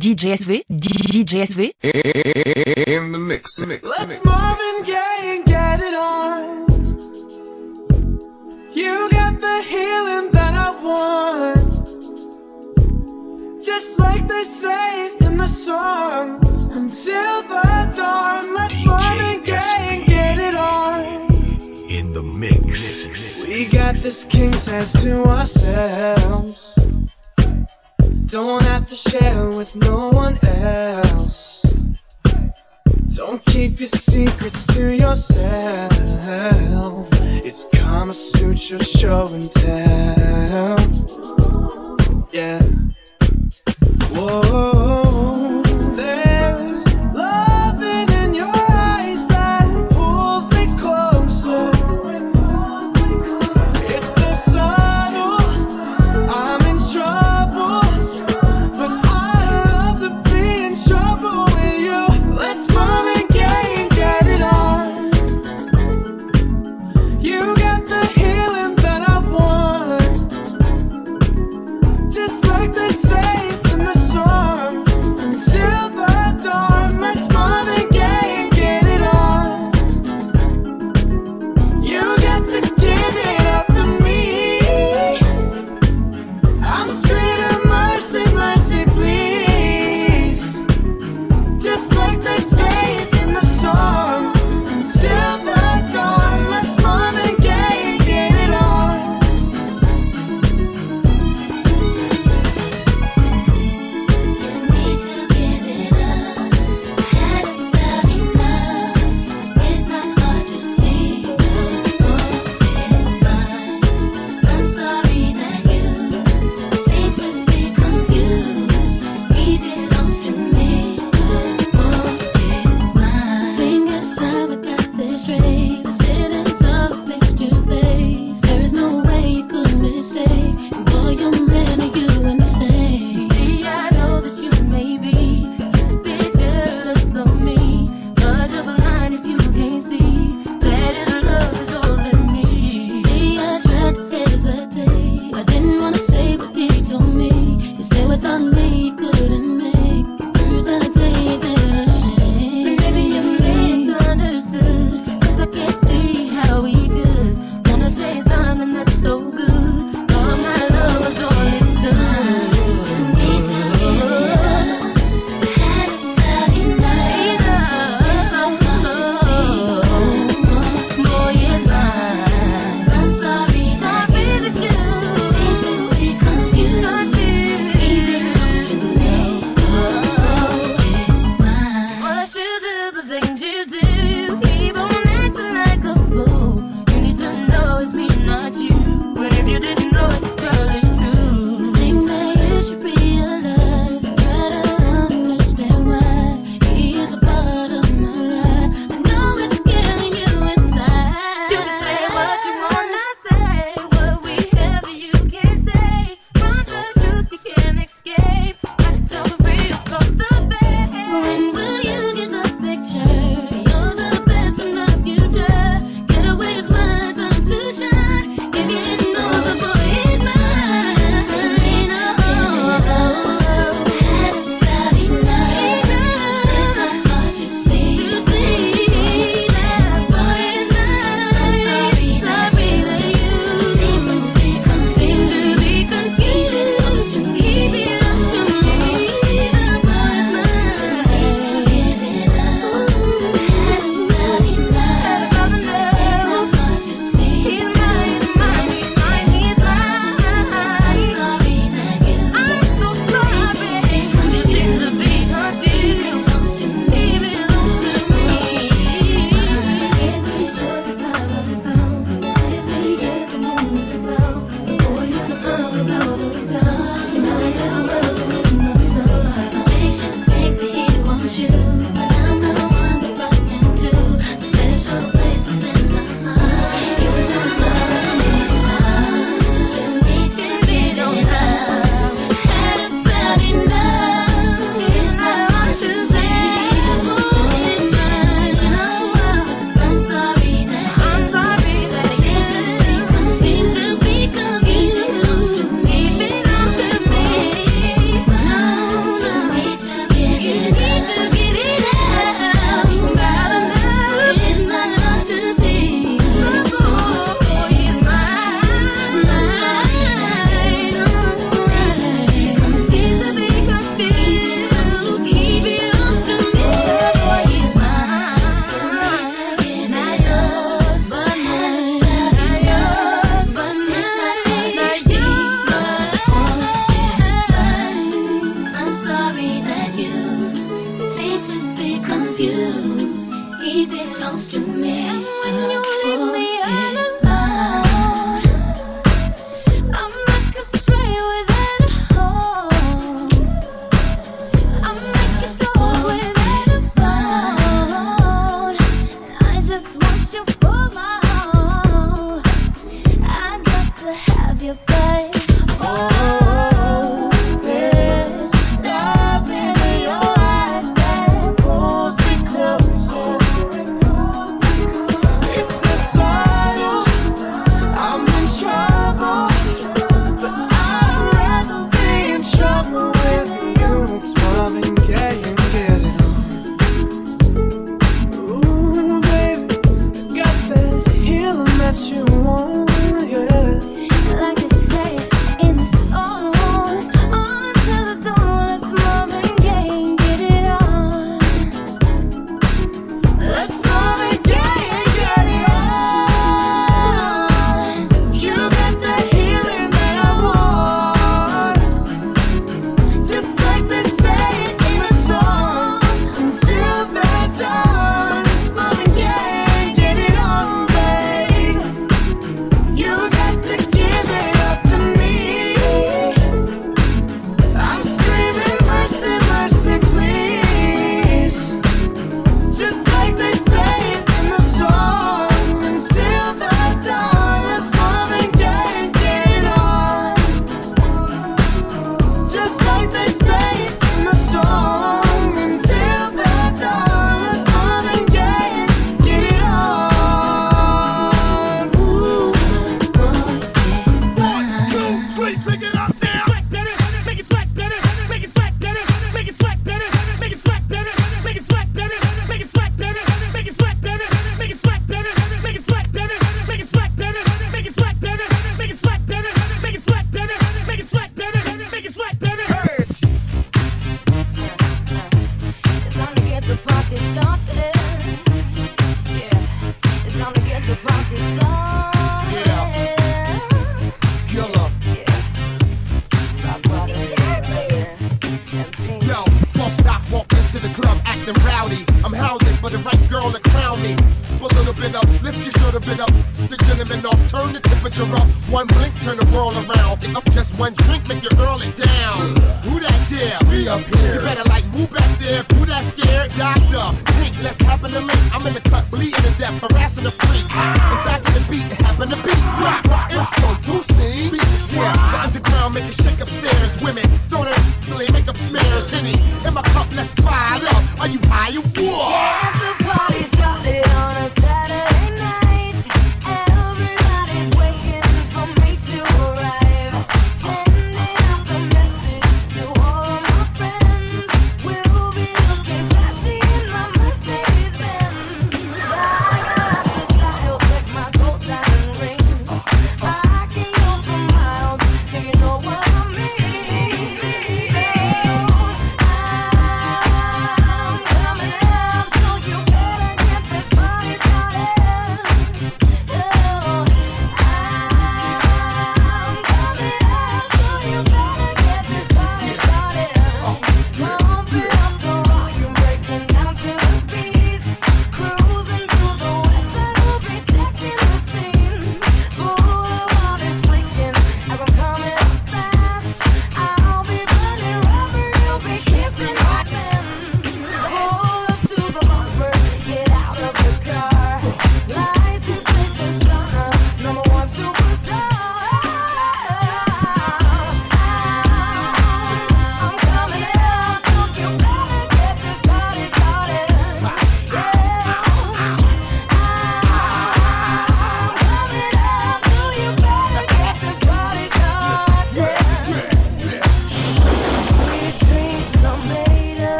DJ SV, DJ SV, In the mix, mix, Let's mix. Marvin Gaye and get it on. You got the healing that I want. Just like they say in the song. Until the dawn, let's DJ Marvin Gaye and get it on. In the mix. mix. We got this king says to ourselves. Don't have to share with no one else. Don't keep your secrets to yourself. It's Kama Sutra show and tell. Yeah. Whoa.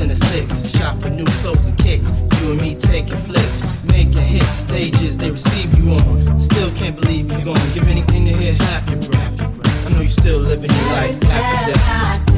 and a six. Shop for new clothes and kicks. You and me taking flicks, making hits, stages they receive you on. Still can't believe you're gonna give anything to hear half your breath. I know you still living your life after death.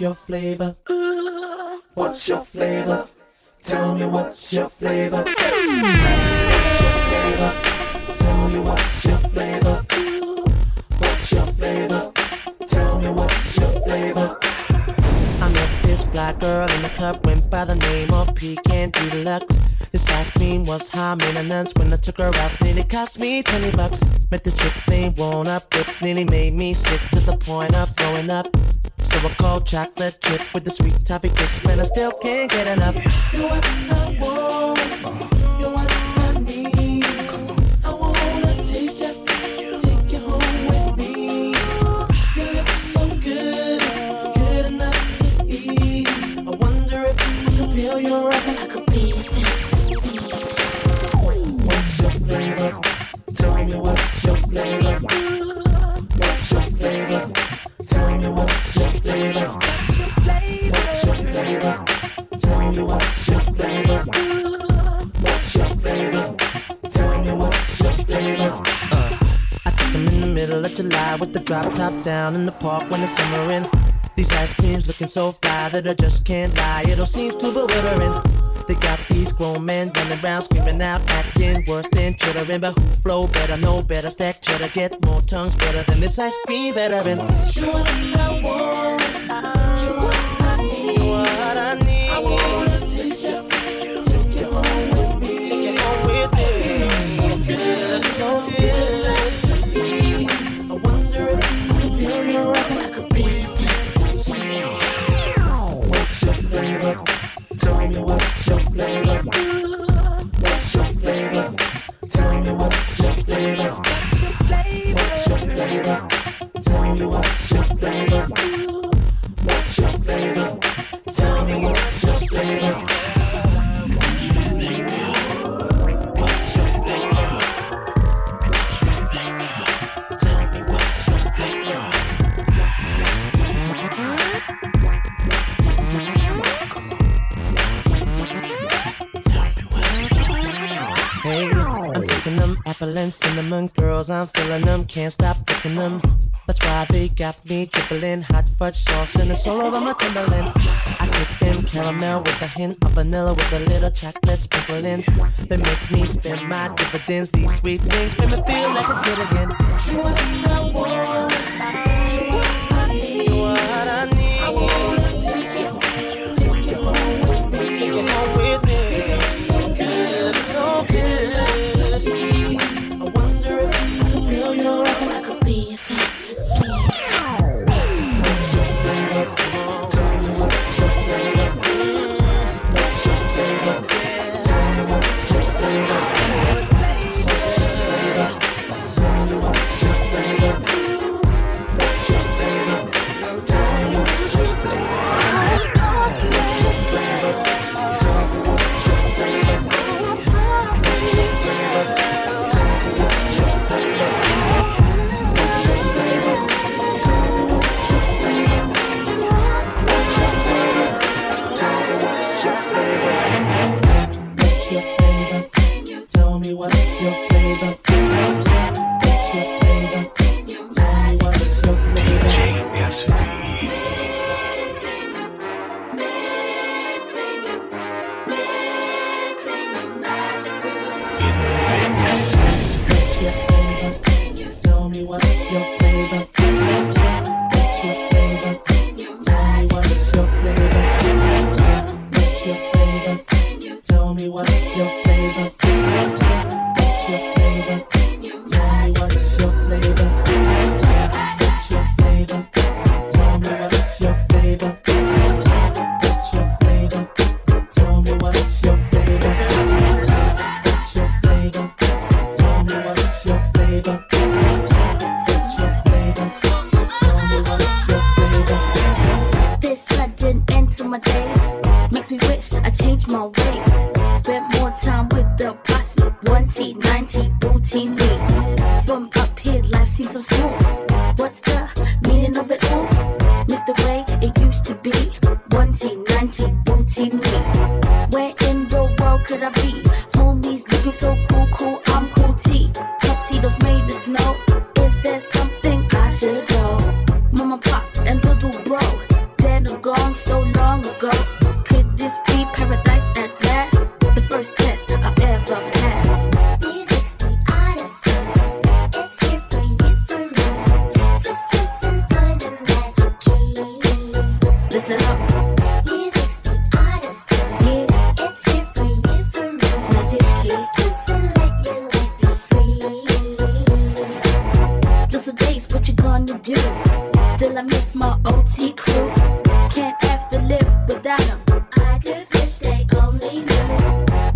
your flavor? was high maintenance. When I took her out, nearly cost me 20 bucks. Met the chick, they won't up, it nearly made me sick to the point of throwing up. So I called chocolate chip with the sweet toffee just when I still can't get enough. You are the one, you are what's your flavor. What's your flavor? Tell me what's your favorite. Uh, I took them in the middle of July with the drop top down in the park when it's summering. These ice creams looking so fly that I just can't lie. It all seems too bewildering. They got these grown men running around screaming out, acting worse than chittering. But who flow better, know better, stack cheddar, get more tongues better than this ice cream veteran. Surely the world. Shuffling cinnamon girls, I'm feeling them, can't stop picking them. That's why they got me dribbling hot fudge sauce and it's all over my Timberlands. I kick them caramel with a hint of vanilla with a little chocolate sprinkling. They make me spend my dividends. These sweet things make me feel like a good again. You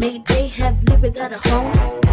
me, they have never got a home.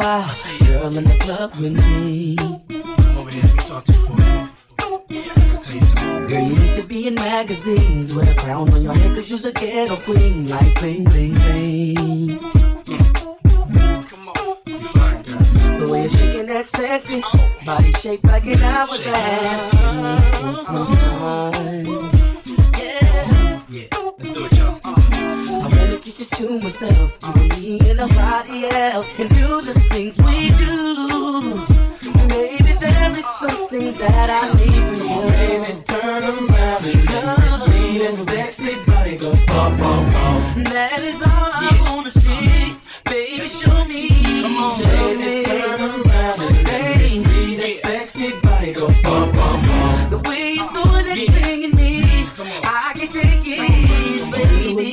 Style. Girl in the club with me.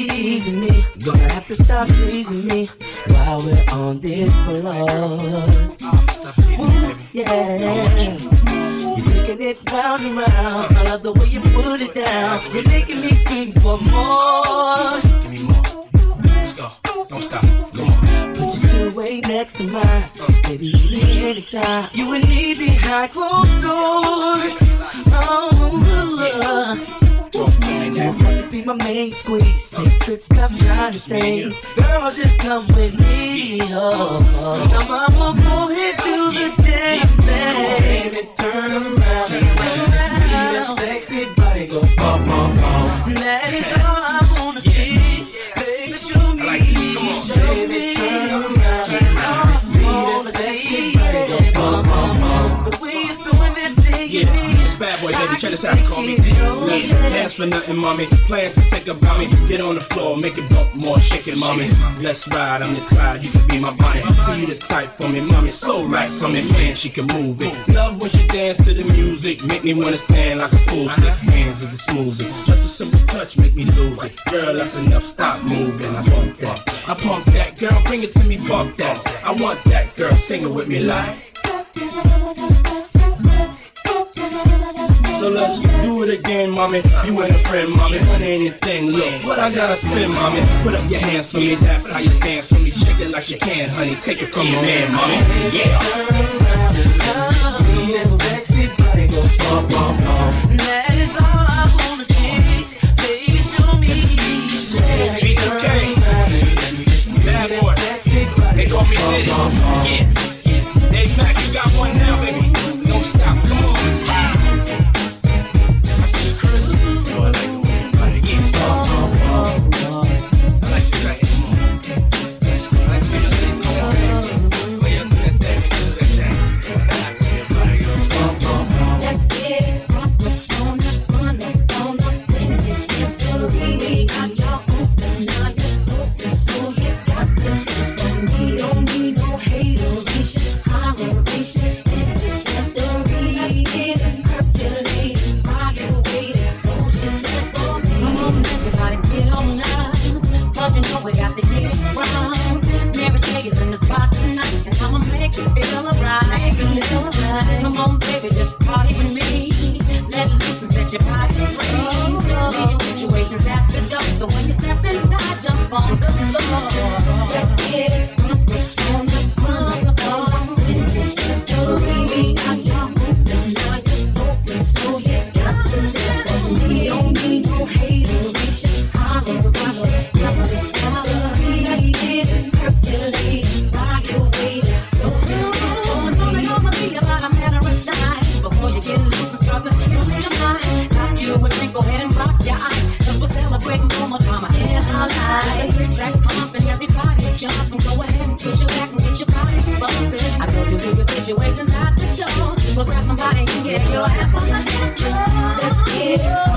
Teasing me, gonna have to stop pleasing me while we're on this floor. Stop teasing me, baby. Yeah, you're taking it round and round. I love the way you put it down. You're making me scream for more. Give me more. Let's go. Don't stop. Come on. Put your two way next to mine. Baby, you me anytime. You and me behind closed doors. Oh, Talk to me you now. want to be my main squeeze. Take trips, stop shining things. Girl, just come with me. Oh, oh. Now, mama, go ahead, do the damn thing. Baby, turn around and see that sexy body go bum, bum, bum. That is all I wanna see. Baby, show me. Like. Come on. Show Baby, me. turn around and see that sexy body go bum, bum, bum. The way you're that thing Yeah, at me. it's bad boy, baby. Check this out. Call me. Dance for nothing, mommy. Plans to take about me. Get on the floor, make it bump more, shake it, mommy. Let's ride, I'm the Clyde. You can be my Bonnie. See you the type for me, mommy. So right your hand, she can move it. Love when she dance to the music. Make me wanna stand like a fool. Stick hands is the smoothest. Just a simple touch, make me lose it. Girl, that's enough. Stop moving. I pump that. I pump that. Girl, bring it to me. Bump that. I want that. Girl, sing it with me like. So let's do it again, mommy. You and a friend, mommy. On anything, look what I gotta spend, mommy. Put up your hands for me, that's how you dance for me. Shake it like you can, honey. Take it from your man, mommy. Yeah. Turn around and see that sexy body. That is all I wanna see. Baby, show me. Baby, turn B2K. around and let see Bad that boy. sexy body They go call me bum, Diddy. bum, bum. Yeah. Hey, Mac, you got one now, baby. Come on, baby, just party with me. Let loose and set your body free. Situations so when you step inside, jump on the floor. Let's on the dance floor. Let's get it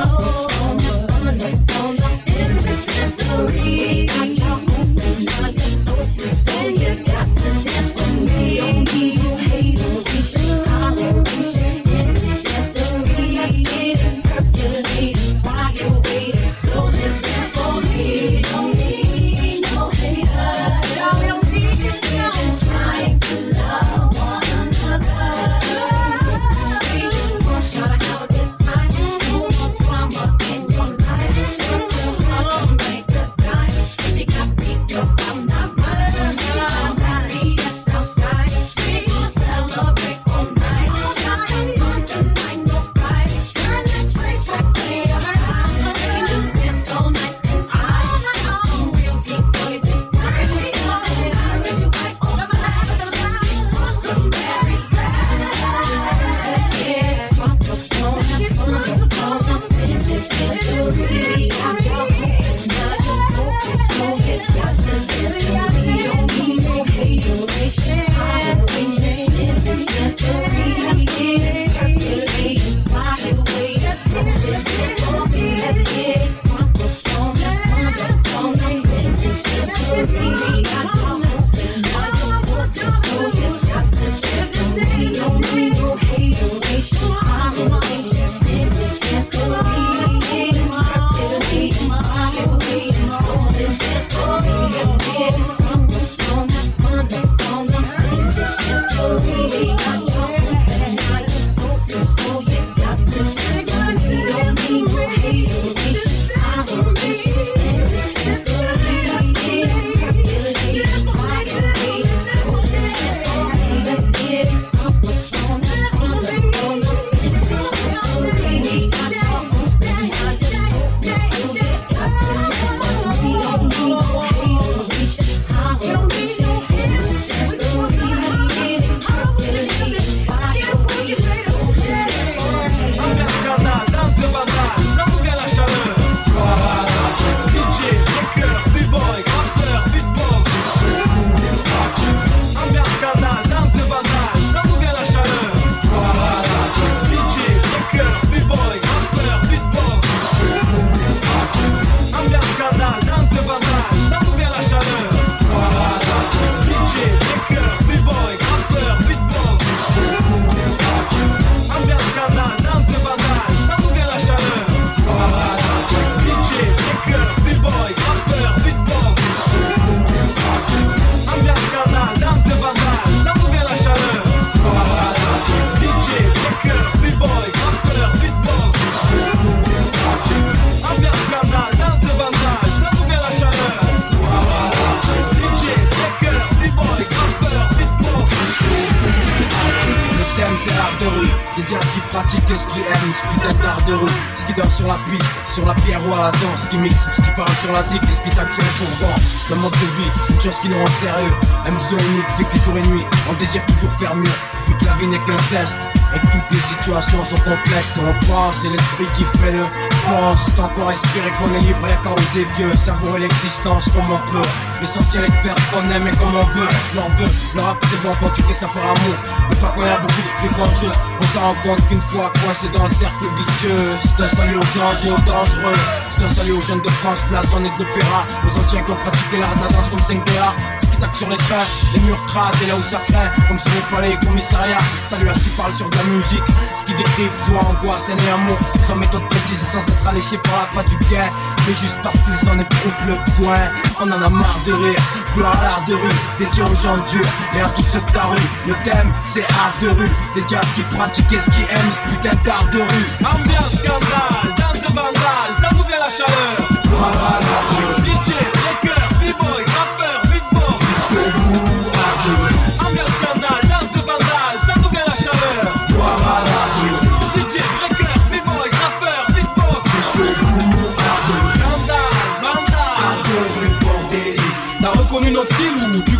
ce qui qui aime, ce putain d'art de rue, ce qui danse sur la piste, sur la pierre ou à la zone, ce qui mixe, ce qui parle sur la zik et ce qui taxe sur le fourgon. Le mode de vie, une chose qui nous rend sérieux, besoin unique, vécu jour et nuit, on désire toujours faire mieux, la vie n'est qu'un test. Et toutes les situations sont complexes, on pense, c'est l'esprit qui fait le pense. Respire et qu'on est libre, y'a qu'à oser vieux, savourer l'existence comme on peut. L'essentiel est de faire ce qu'on aime et comme on veut. J'en veux, le rap c'est bon quand tu fais ça pour amour, mais pas quand y'a beaucoup de trucs en jeu. On s'en rend compte qu'une fois coincé dans le cercle vicieux, c'est un salut aux anges et aux dangereux. C'est un salut aux jeunes de France, et de l'opéra, aux anciens qui ont pratiqué l'art de la danse comme 5PA qui tac sur les trains, les murs crades et là où ça craint, comme sur les palais et commissariats. Salut à ce qui parle sur de la musique, ce qui décrit joie, angoisse, haine et amour, sans méthode précise et sans être alléché par la pas du gain, mais juste parce qu'ils en éprouvent le besoin. On en a marre de rire, gloire à l'art de rue, dédié aux gens durs et à tous ceux de ta rue. Le thème, c'est art de rue, dédié à ce qui pratique et ce qui aime ce putain d'art de rue. Ambiance scandale, danse de vandale, ça nous vient la chaleur.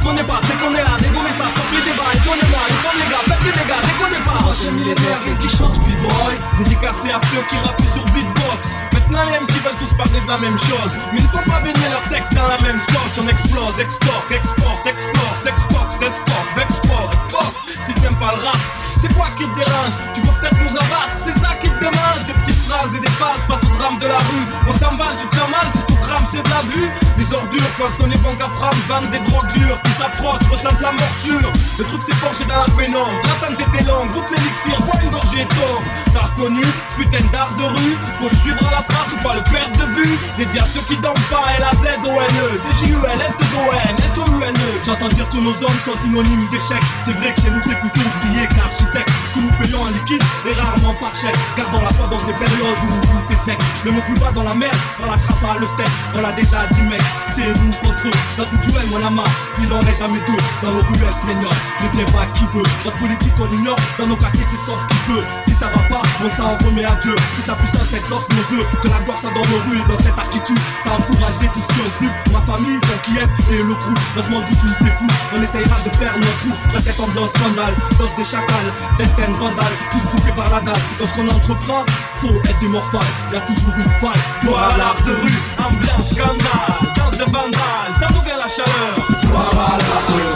Tu connais pas, tu connais là, dégommez ça, stop les débats, et connais-moi, les femmes, les gars, faites les dégâts, pas. Prochain millénaire et qui chante b-boy, dédicacé à ceux qui rappent sur beatbox. Maintenant les MC veulent tous parler de la même chose, mais ils ne font pas baigner leurs textes dans la même sauce. On explose, extorque, exporte, explore, s'exporte, s'exporte, vexport, fuck. Si t'aimes pas le rap, c'est quoi qui te dérange? Tu veux peut-être nous abattre, c'est ça qui te démange Des petites phrases et des phases face au drame de la rue On s'emballe, tu te sens mal si tout c'est de l'abus. Les ordures pensent qu'on est prendre Vendent des drogues dures qui s'approchent, ressentent la morsure. Le truc s'est forgé dans la pénombre. L'attente était longue, goûte l'élixir, bois une gorgée tombe T'as reconnu, putain d'art de rue. Faut le suivre à la trace ou pas le perdre de vue. Dédié à ceux qui dorment pas, L-A-Z-O-N-E D-J-U-L, S-O-N, S-O-U-N-E J'entends dire que nos hommes sont synonymes d'échec C'est vrai que chez nous c'est plutôt ouvrier qu'architecte. Que nous payons en liquide et rarement par chèque. Gardons la foi dans ces périodes où tout est sec. Même au plus bas dans la mer, on lâchera pas le steak On l'a déjà dit mec, c'est nous contre eux. Dans tout duel mon ama, il en est jamais deux. Dans nos ruelles seigneur, le débat qui veut. Notre politique on ignore, dans nos quartiers c'est sauf qui peut. Si ça va pas, on s'en remet à Dieu. Que sa puissance exauce nos vœux. Que la gloire soit dans nos rues et dans cette architecture Ça encourage les tous qui ont Ma famille, mon qui aime et le crew. Dans ce monde où tout est fou, on essayera de faire notre trou Dans cette ambiance scandale, danse des chacals Destin vandale, tous poussés par la dalle. Dans ce qu'on entreprend, faut être des morphales Y'a toujours une faille, gloire à l'art de rue Ambiance scandale, danse de vandale Ça nous vient la chaleur. Gloire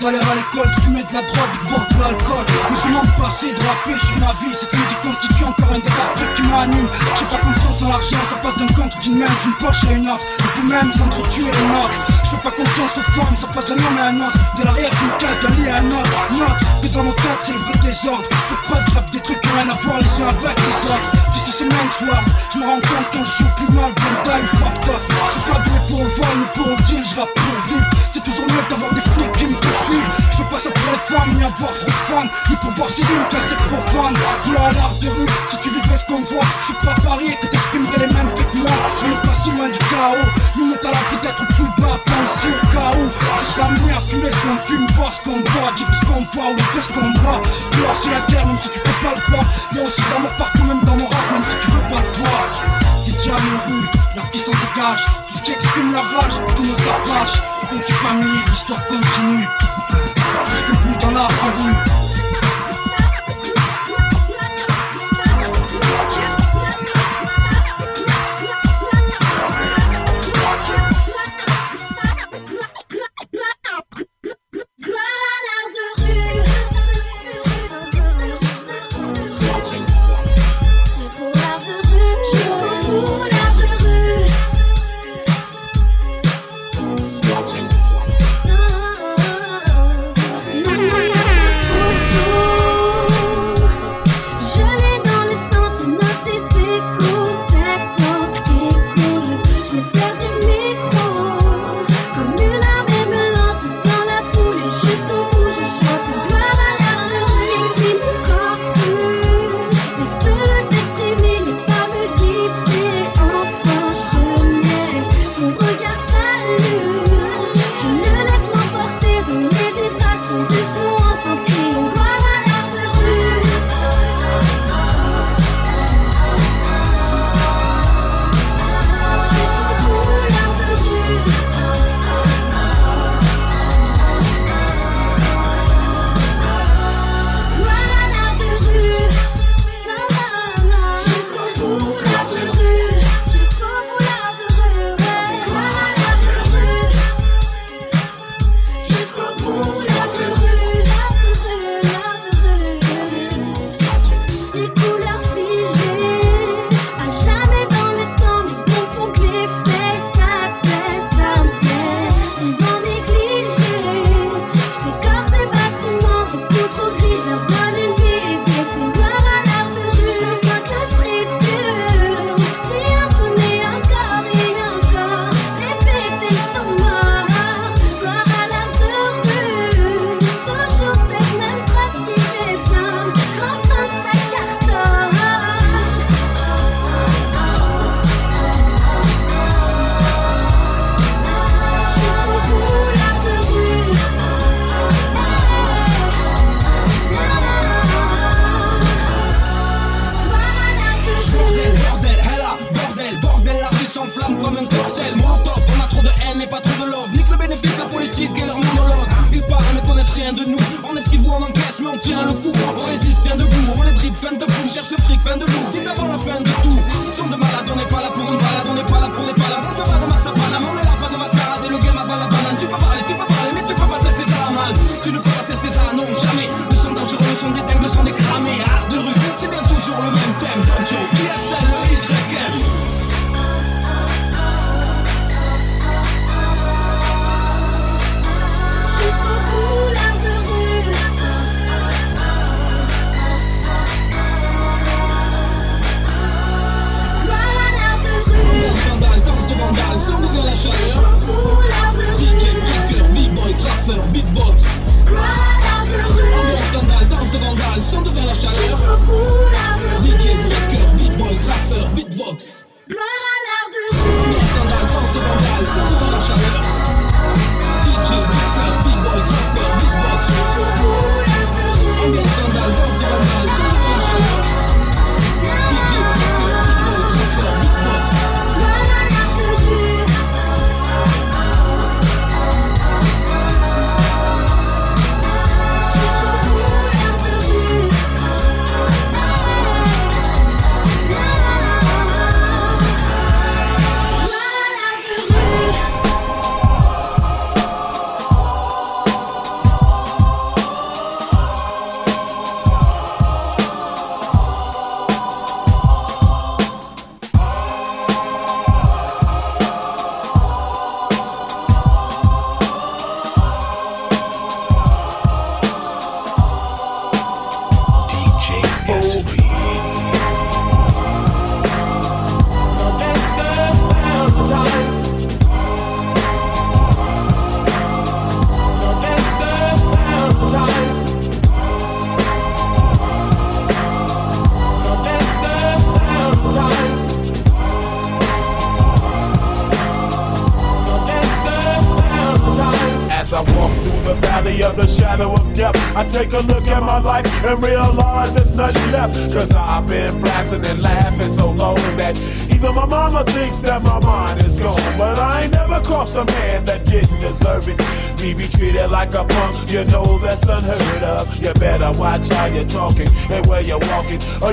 d'aller à l'école, de fumer de la drogue, de boire de l'alcool. Mais comment me passer de rapper sur ma vie Cette musique constitue encore un des rares trucs qui m'anime. J'ai pas confiance en l'argent, ça passe d'un compte d'une main, d'une poche à une autre. Et puis même s'entretuer une autre. Je fais pas confiance aux femmes, ça passe d'un homme à un autre. De l'arrière d'une case, d'un lit à un autre. Note que dans mon tête, c'est le vrai désordre. Pour preuve, je rappe des trucs qui rien à voir les uns avec les autres. Si, c'est même soir, je me rends compte quand je joue plus mal, bien time, fucked up. Je suis pas doué pour le vol, ni pour le deal, je rappe pour vivre. C'est toujours mieux d'avoir des flics qui me poursuivent. Je pas ça pour les femmes, ni avoir trop de fans, ni pour voir si rimes car c'est profane. Gloire à l'art de rue, si tu vivrais ce qu'on voit, je suis pas parié que t'exprimerais les mêmes faits que moi. On n'est pas si loin du chaos, nous on est à la peut-être plus bas, pensez au chaos. Tu seras amené à fumer ce qu'on fume, voir ce qu'on boit, dire ce qu'on voit ou le ce qu'on voit. Gloire c'est la guerre, même si tu peux pas le voir. Y'a aussi de l'amour partout, même dans mon rap, même si tu veux pas le voir. Diamants aux rues, la vie s'en dégage, tout ce qui exprime la rage, tous nos apaches. Funky famille, l'histoire continue. Jusque bout dans de rue. vous en encaisse, mais on tient le coup. On résiste, tient debout. On est drip, fin de fou, cherche le fric, fin de loup. C'est avant la fin de tout. A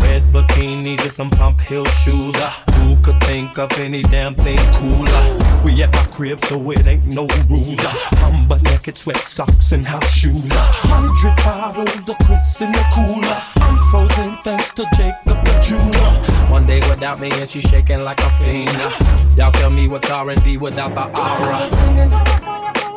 Red bikinis and some pump heel shoes. Uh, who could think of any damn thing cooler? We at my crib, so it ain't no rules. Ah. Uh, humble naked sweat socks and house shoes. Uh, Hundred bottles of Chris in the cooler. I'm frozen thanks to Jacob the jeweler. One day without me and she shaking like a fiend. Uh, y'all tell me what's R&B without the aura.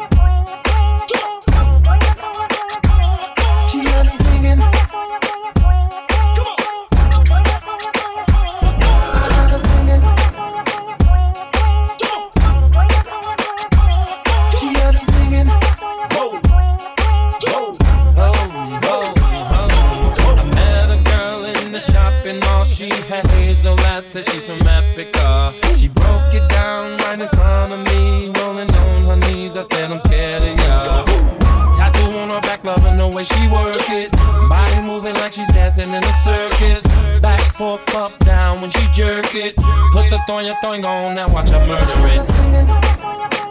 that she's from Africa. She broke it down right in front of me, rolling on her knees. I said, I'm scared of ya. Tattoo on her back, loving the way she work it. Body moving like she's dancing in a circus. Back, forth, up, down when she jerk it. Put the thong, your thong on, now watch her murder it.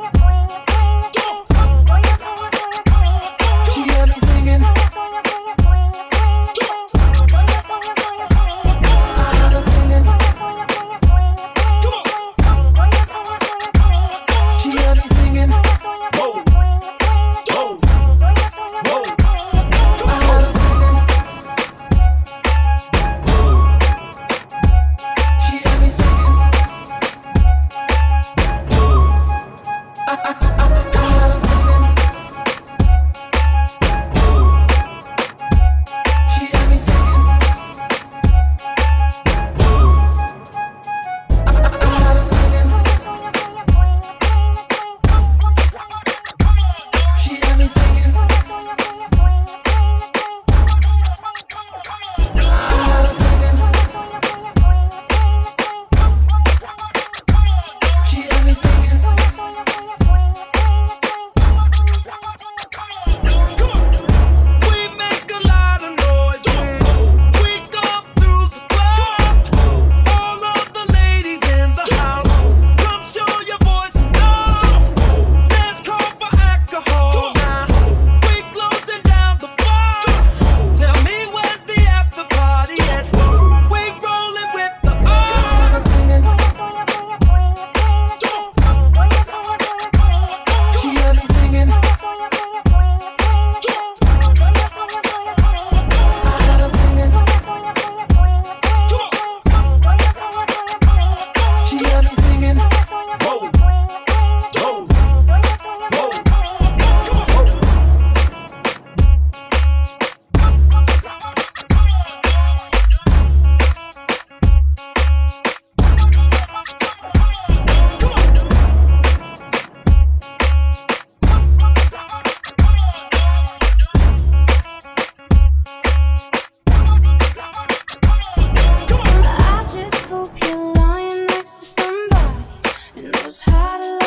gotta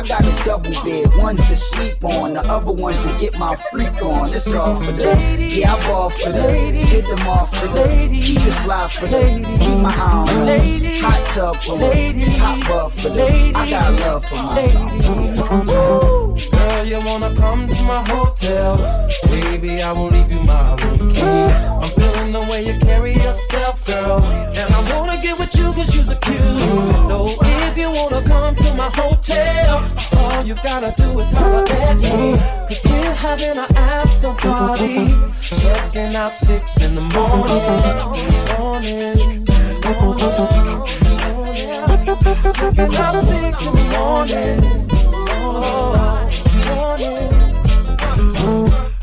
I got a double bed, one's to sleep on, the other one's to get my freak on. It's all for them. Yeah, I ball for them. Hit them off for them. Keep it fly for them. Keep my eye on them. Hot tub for them. Hot buff for them. I got love for my time. Girl, you wanna come to my hotel? Baby, I will leave you my room. I'm the way you carry yourself, girl. And I wanna get with you cause you're cute. So if you wanna come to my hotel, all you gotta do is have a me. Cause we're having an after party. Checking out six in the morning. Out six in the morning. morning. morning.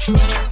morning.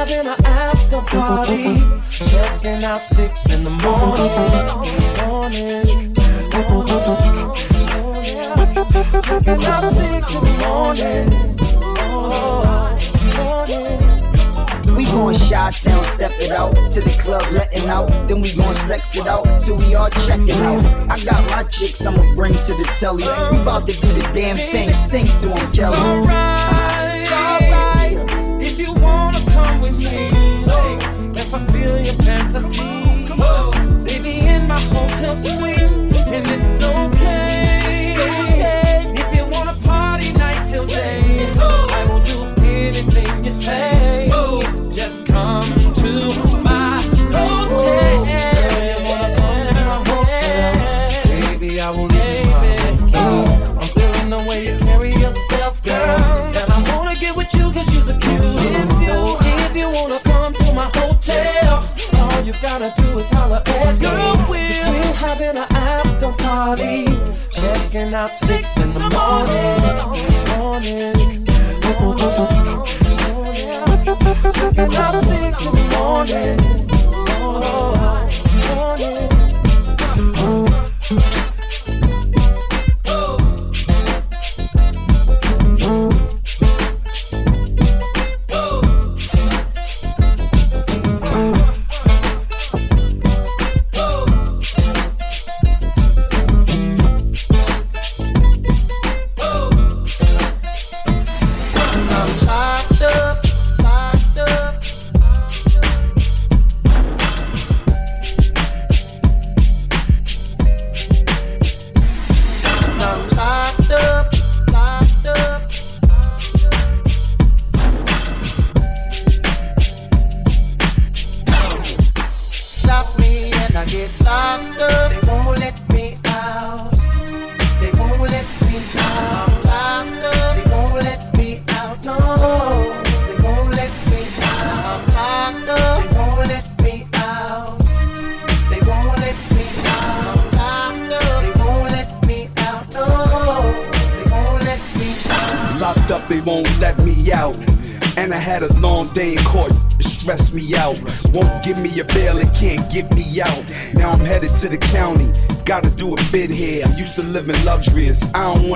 having an after party. Checking out six in the morning. Checking out six in the morning. We going shot town, step it out to the club, letting out. Then we going sex it out till we all checking out. I got my chicks, I'ma bring to the telly. We about to do the damn thing, sing to them, Kelly. Fantasy, baby in my hotel suite, and it's okay. Party. Checking out six in the morning. Morning. Checking out six in the morning.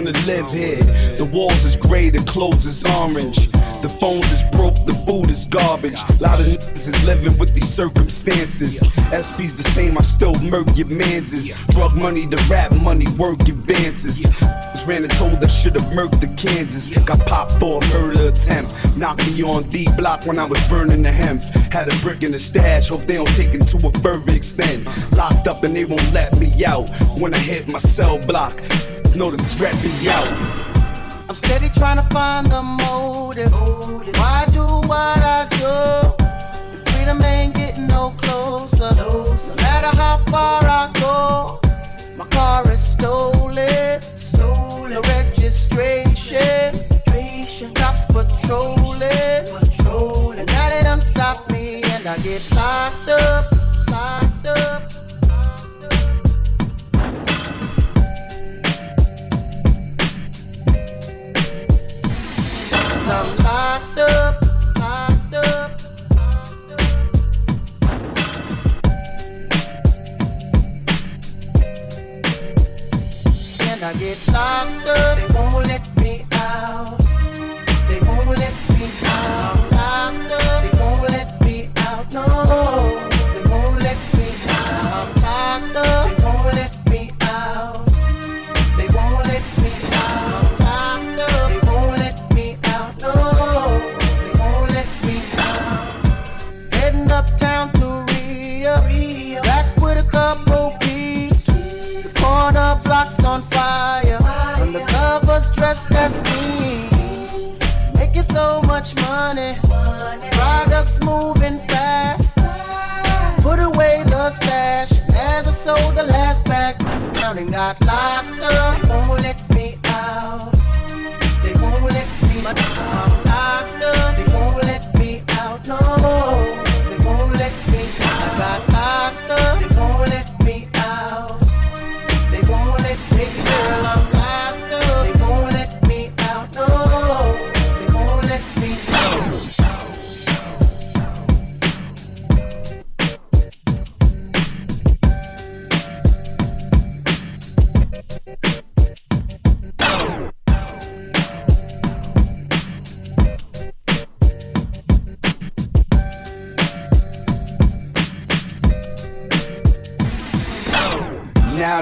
Wanna live here. The walls is gray, the clothes is orange. The phones is broke, the food is garbage. A Lot of niggas is living with these circumstances. SP's the same, I still murk your manses. Drug money, the rap money, work advances. Just ran and told I should've murked the Kansas. Got popped for a murder attempt. Knocked me on D block when I was burning the hemp. Had a brick in the stash, hope they don't take it to a further extent. Locked up and they won't let me out. When I hit my cell block, know the threat be out. I'm steady trying to find the motive. Why do what I do? If freedom ain't getting no closer. No matter how far I go, my car is stolen. Stolen. Registration. Cops patrolling. Patrolling. Now they done stop me and I get locked up.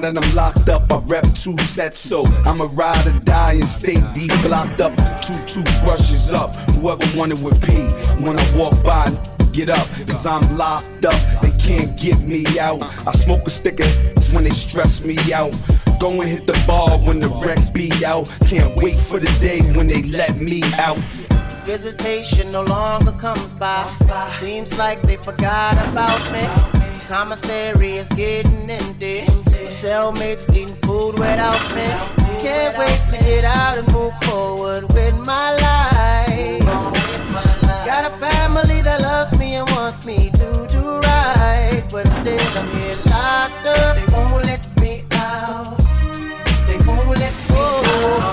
That I'm locked up, I rep two sets, so I'ma ride or die and stay deep locked up. Two toothbrushes up, whoever wanted with P. When I walk by, get up, cause I'm locked up. They can't get me out. I smoke a sticker, it's when they stress me out. Go and hit the bar when the Rex be out. Can't wait for the day when they let me out. Visitation no longer comes by. Seems like they forgot about me. Commissary is getting empty. Cellmates eating food without me. Can't wait to get out and move forward with my life. Got a family that loves me and wants me to do right. But instead, I'm here locked up. They won't let me out. They won't let me out.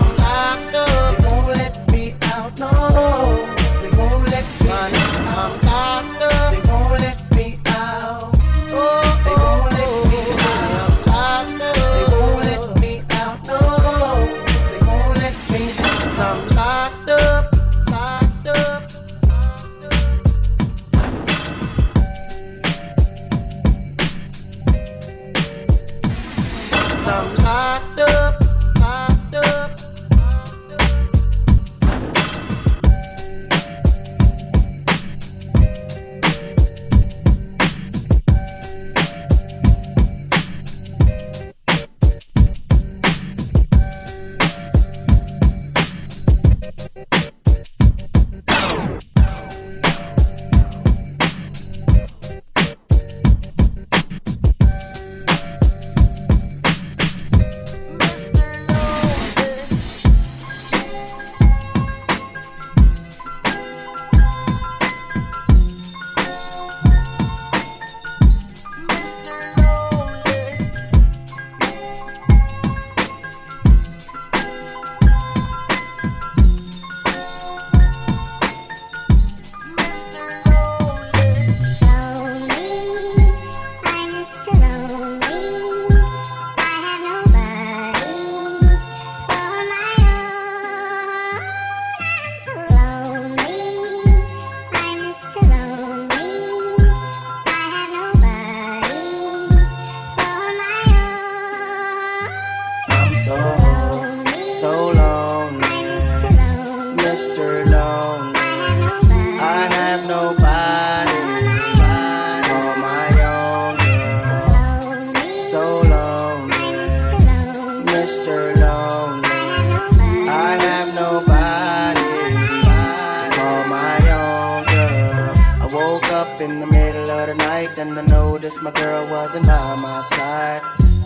In the middle of the night and I noticed my girl wasn't by my side.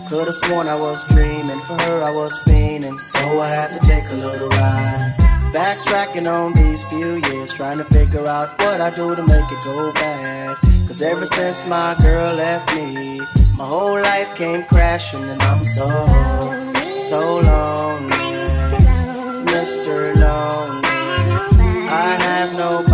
Could've sworn I was dreaming, for her I was fiending, so I had to take a little ride. Backtracking on these few years, trying to figure out what I do to make it go bad. Cause ever since my girl left me, my whole life came crashing, and I'm so, so lonely. Mr. Lonely. I have nobody,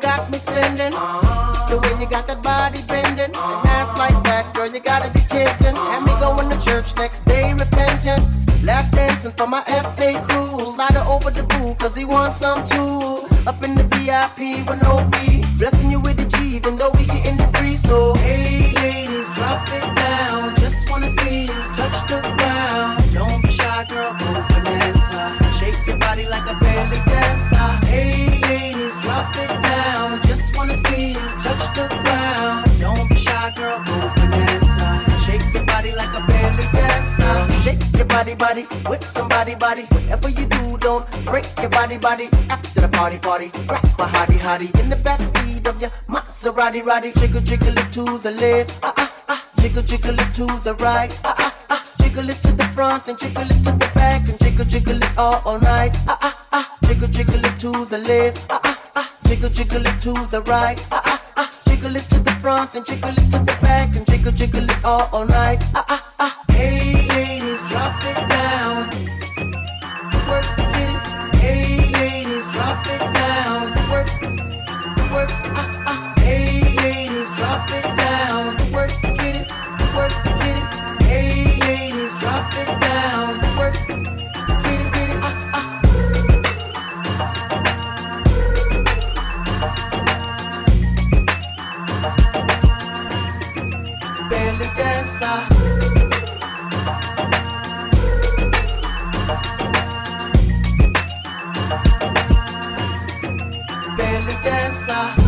got me spending. The way you got that body bending. Uh-huh. Ass like that, girl, you gotta be kidding. and Had me going to church next day repenting. Lap dancing for my FA crew. Slide over the pool, cause he wants some too. Up in the VIP with no fee. Blessing you with the G, even though we gettin' the free. So, hey, ladies, drop it down. Just wanna see you touch the ground. Don't be shy, girl, open Bananza. Shake your body like a belly dancer. Hey, body, body, with somebody, body. Whatever you do, don't break your body, body. After the party, party, grab my hottie, hottie in the backseat of your Maserati, roddy. Jiggle, jiggle it to the left, ah ah ah. Jiggle, jiggle it to the right, ah ah ah. Jiggle it to the front and jiggle it to the back and jiggle, jiggle it all, all night, ah ah ah. Jiggle, jiggle it to the left, ah ah ah. Jiggle, jiggle it to the right, ah ah ah. Jiggle it to the front and jiggle it to the back and jiggle, jiggle it all, all night, ah ah ah. Dancer. belly dancer.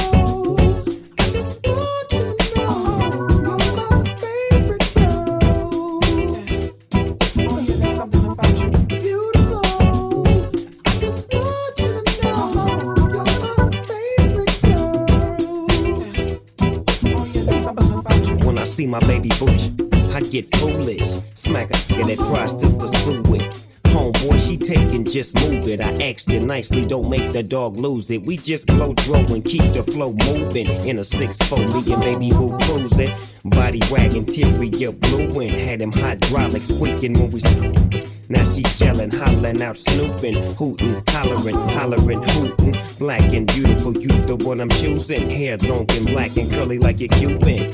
see my baby boosh, I get foolish. Smack a nigga that tries to pursue it. Homeboy, she taking, just move it. I asked you nicely, don't make the dog lose it. We just blow throw and keep the flow moving. In a 6-4, me and baby boo cruising. Body wagging, interior blue and had them hydraulics squeaking when we now she yelling, hollering out, snooping, hooting, hollering, hollering, hooting. Black and beautiful, you the one I'm choosing. Hair long and black and curly like a Cuban.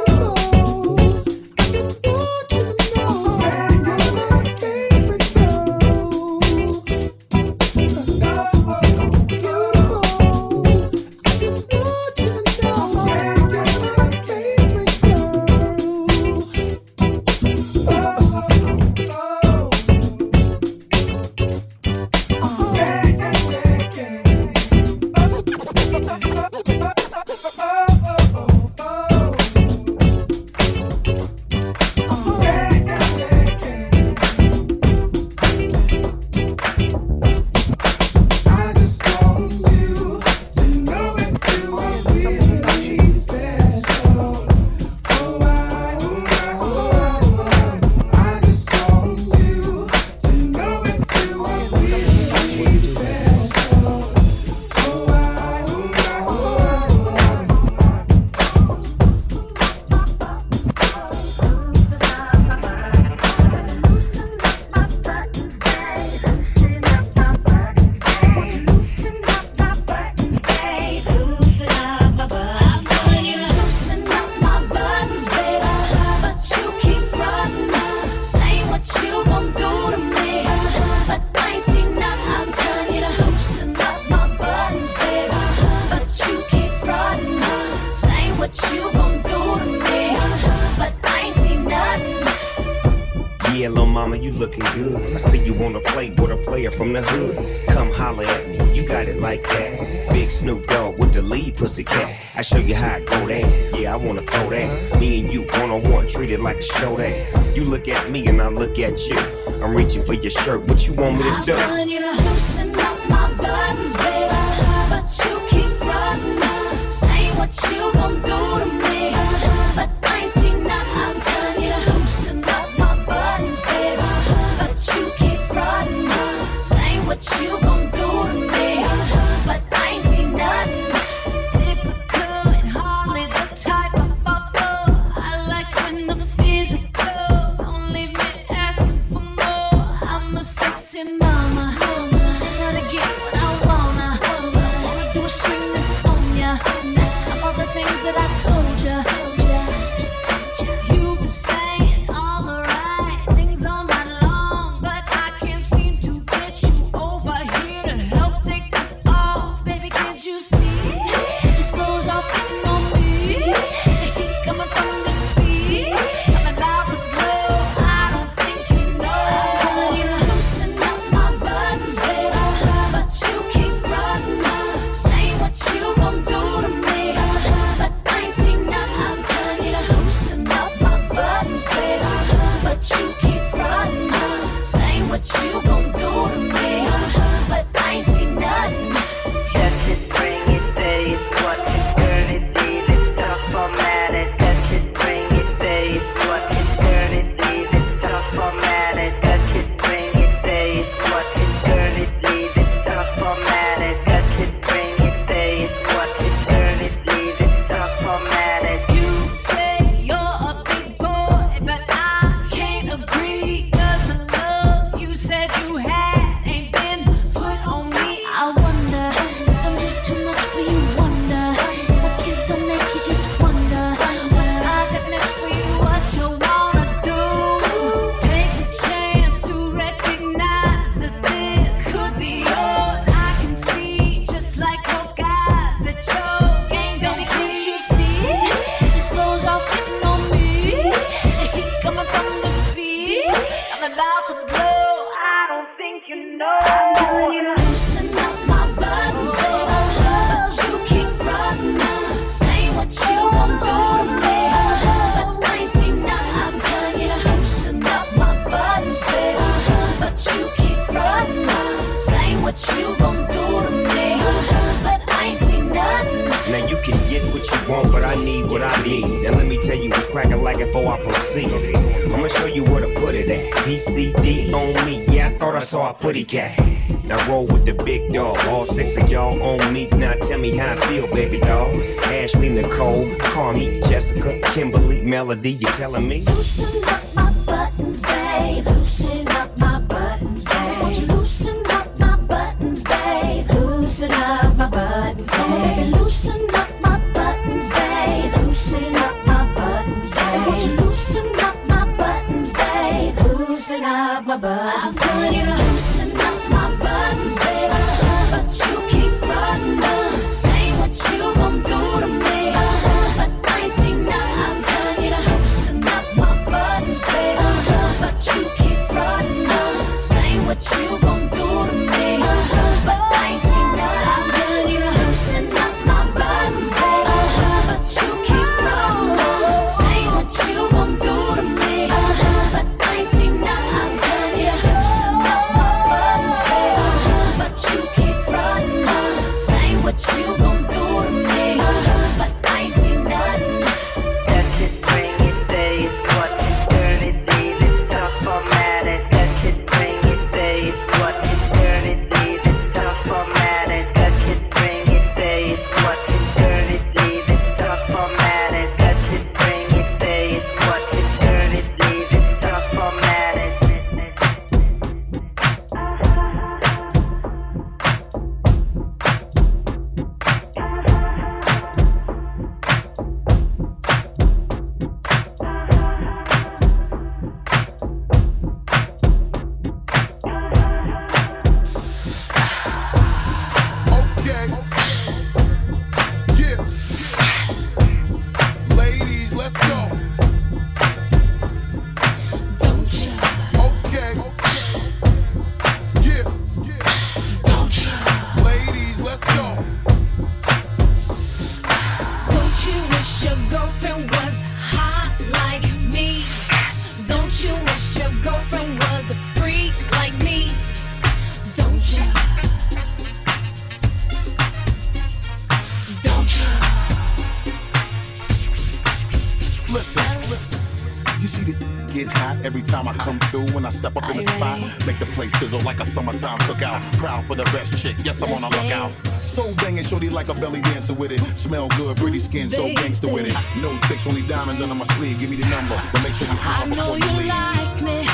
Every time I come through, when I step up in the spot, make the place sizzle like a summertime cookout. Proud for the best chick, yes, I'm on a lookout. So banging, shorty like a belly dancer with it. Smell good, pretty skin, so gangster with it. No tricks, only diamonds under my sleeve. Give me the number, but make sure you holler before you leave. I know you like me.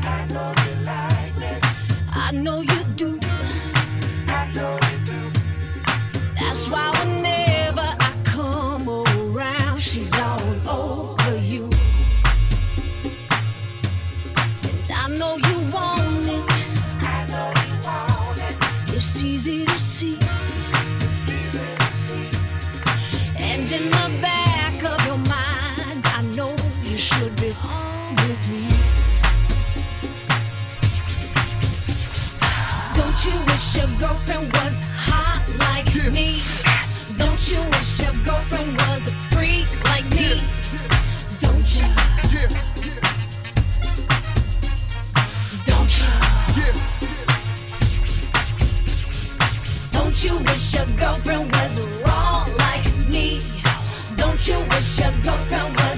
I know you like me. I know you your girlfriend was hot like yeah. me? Don't you wish your girlfriend was a freak like me? Yeah. Don't you? Yeah. Don't you? Don't you wish your girlfriend was wrong like me? Don't you wish your girlfriend was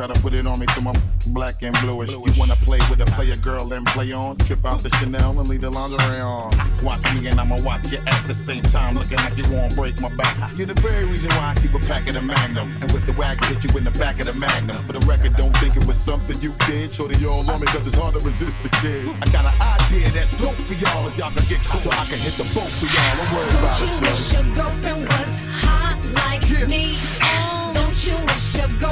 Try to put it on me till I'm black and bluish. You wanna play with a player girl and play on? Trip out the Chanel and leave the lingerie on. Watch me and I'ma watch you at the same time, looking like you won't break my back. You're the very reason why I keep a pack of the Magnum. And with the wagon, hit you in the back of the Magnum. For the record, don't think it was something you did. y'all on me, cause it's hard to resist the kid. I got an idea that's dope for y'all, as y'all can get cool. So I can hit the boat for y'all. I'm worried about you it. Don't you wish your girlfriend was hot like yeah. me? Oh, don't you wish your girlfriend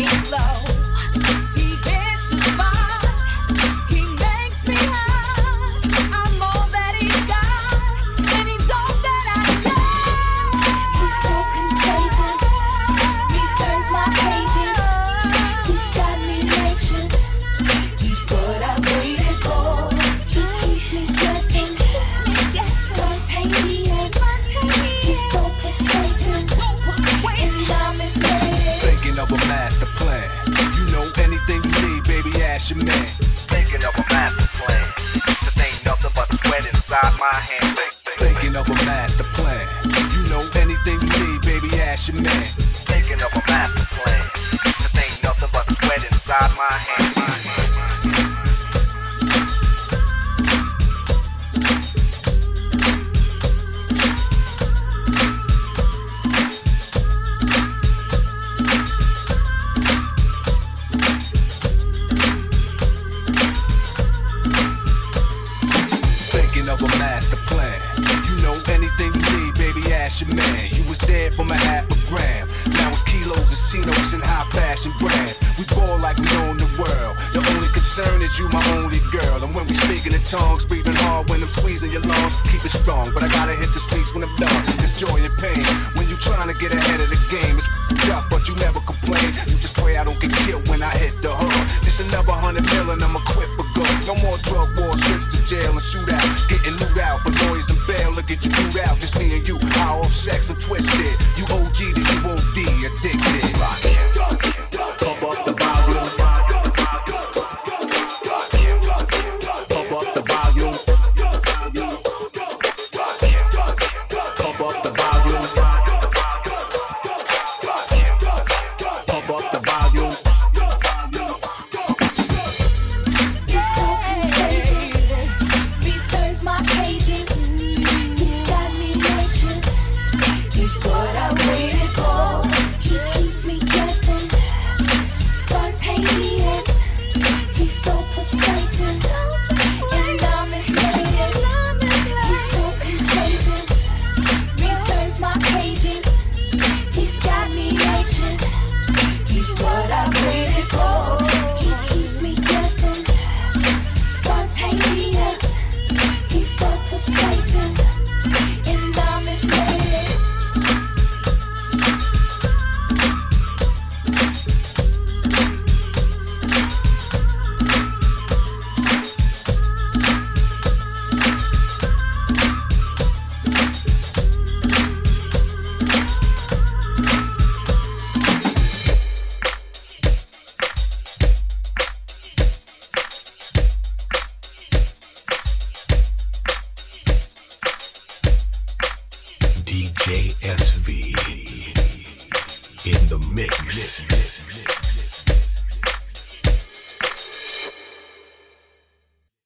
be in love.